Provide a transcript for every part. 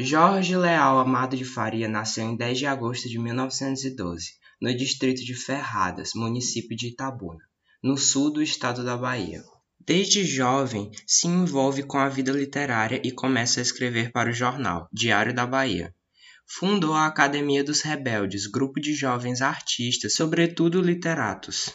Jorge Leal Amado de Faria nasceu em 10 de agosto de 1912, no distrito de Ferradas, município de Itabuna, no sul do estado da Bahia. Desde jovem se envolve com a vida literária e começa a escrever para o jornal Diário da Bahia. Fundou a Academia dos Rebeldes, grupo de jovens artistas, sobretudo literatos,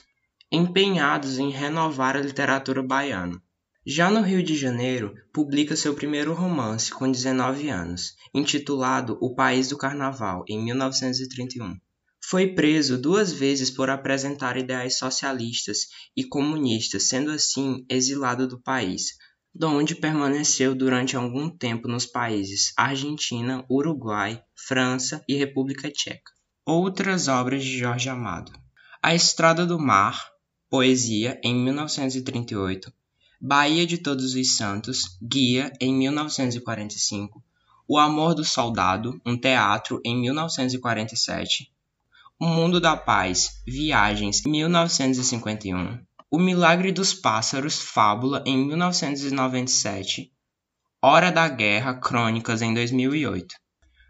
empenhados em renovar a literatura baiana. Já no Rio de Janeiro, publica seu primeiro romance com 19 anos, intitulado O País do Carnaval, em 1931. Foi preso duas vezes por apresentar ideais socialistas e comunistas, sendo assim exilado do país, donde permaneceu durante algum tempo nos países Argentina, Uruguai, França e República Tcheca. Outras obras de Jorge Amado: A Estrada do Mar, Poesia, em 1938. Bahia de Todos os Santos, Guia, em 1945, O Amor do Soldado, um teatro, em 1947, O Mundo da Paz, Viagens, 1951, O Milagre dos Pássaros, Fábula, em 1997, Hora da Guerra, Crônicas, em 2008.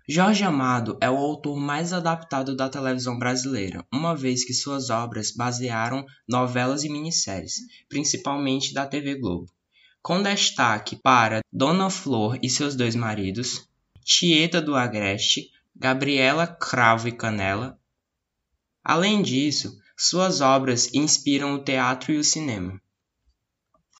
Jorge Amado é o autor mais adaptado da televisão brasileira, uma vez que suas obras basearam novelas e minisséries, principalmente da TV Globo, com destaque para Dona Flor e seus dois maridos, Tieta do Agreste, Gabriela Cravo e Canela. Além disso, suas obras inspiram o teatro e o cinema.